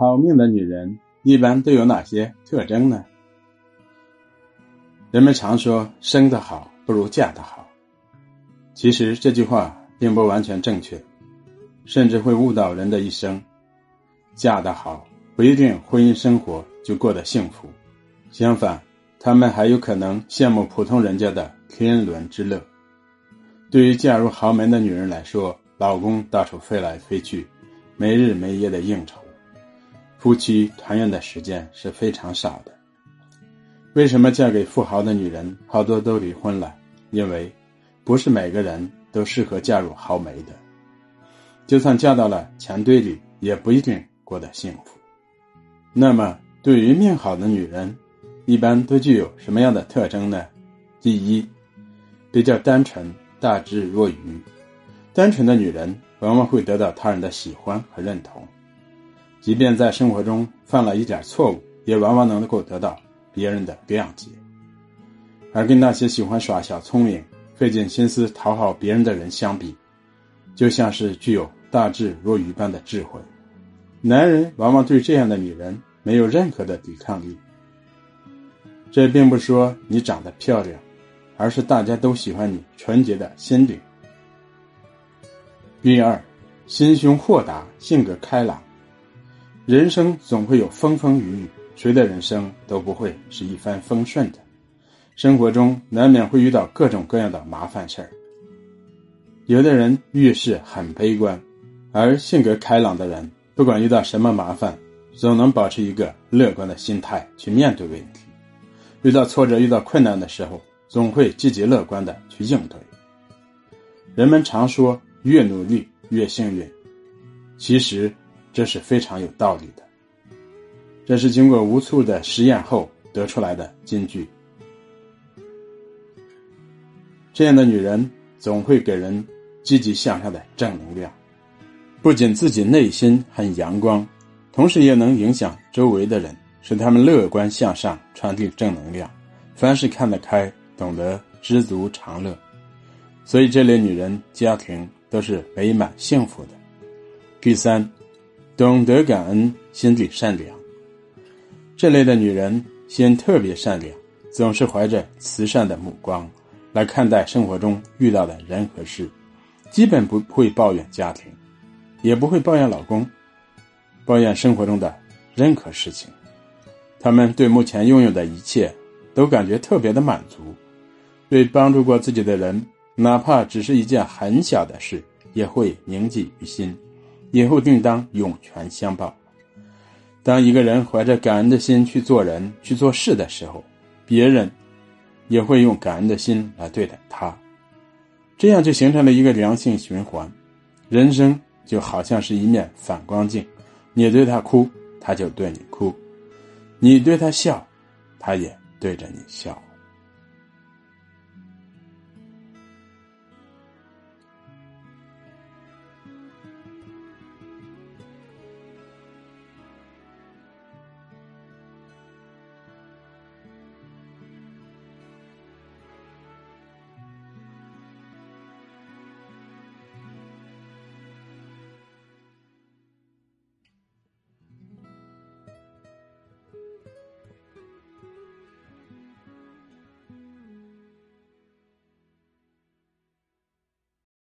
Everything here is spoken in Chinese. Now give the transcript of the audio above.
好命的女人一般都有哪些特征呢？人们常说“生得好不如嫁得好”，其实这句话并不完全正确，甚至会误导人的一生。嫁得好不一定婚姻生活就过得幸福，相反，他们还有可能羡慕普通人家的天伦之乐。对于嫁入豪门的女人来说，老公到处飞来飞去，没日没夜的应酬，夫妻团圆的时间是非常少的。为什么嫁给富豪的女人好多都离婚了？因为不是每个人都适合嫁入豪门的，就算嫁到了钱堆里，也不一定过得幸福。那么，对于命好的女人，一般都具有什么样的特征呢？第一，比较单纯，大智若愚。单纯的女人往往会得到他人的喜欢和认同，即便在生活中犯了一点错误，也往往能够得到别人的谅解。而跟那些喜欢耍小聪明、费尽心思讨好别人的人相比，就像是具有大智若愚般的智慧。男人往往对这样的女人没有任何的抵抗力。这并不是说你长得漂亮，而是大家都喜欢你纯洁的心灵。第二，心胸豁达，性格开朗。人生总会有风风雨雨，谁的人生都不会是一帆风顺的。生活中难免会遇到各种各样的麻烦事儿。有的人遇事很悲观，而性格开朗的人，不管遇到什么麻烦，总能保持一个乐观的心态去面对问题。遇到挫折、遇到困难的时候，总会积极乐观的去应对。人们常说。越努力越幸运，其实这是非常有道理的。这是经过无数的实验后得出来的金句。这样的女人总会给人积极向上的正能量，不仅自己内心很阳光，同时也能影响周围的人，使他们乐观向上，传递正能量。凡事看得开，懂得知足常乐，所以这类女人家庭。都是美满幸福的。第三，懂得感恩，心地善良。这类的女人心特别善良，总是怀着慈善的目光来看待生活中遇到的人和事，基本不会抱怨家庭，也不会抱怨老公，抱怨生活中的任何事情。他们对目前拥有的一切都感觉特别的满足，对帮助过自己的人。哪怕只是一件很小的事，也会铭记于心，以后定当涌泉相报。当一个人怀着感恩的心去做人、去做事的时候，别人也会用感恩的心来对待他，这样就形成了一个良性循环。人生就好像是一面反光镜，你对他哭，他就对你哭；你对他笑，他也对着你笑。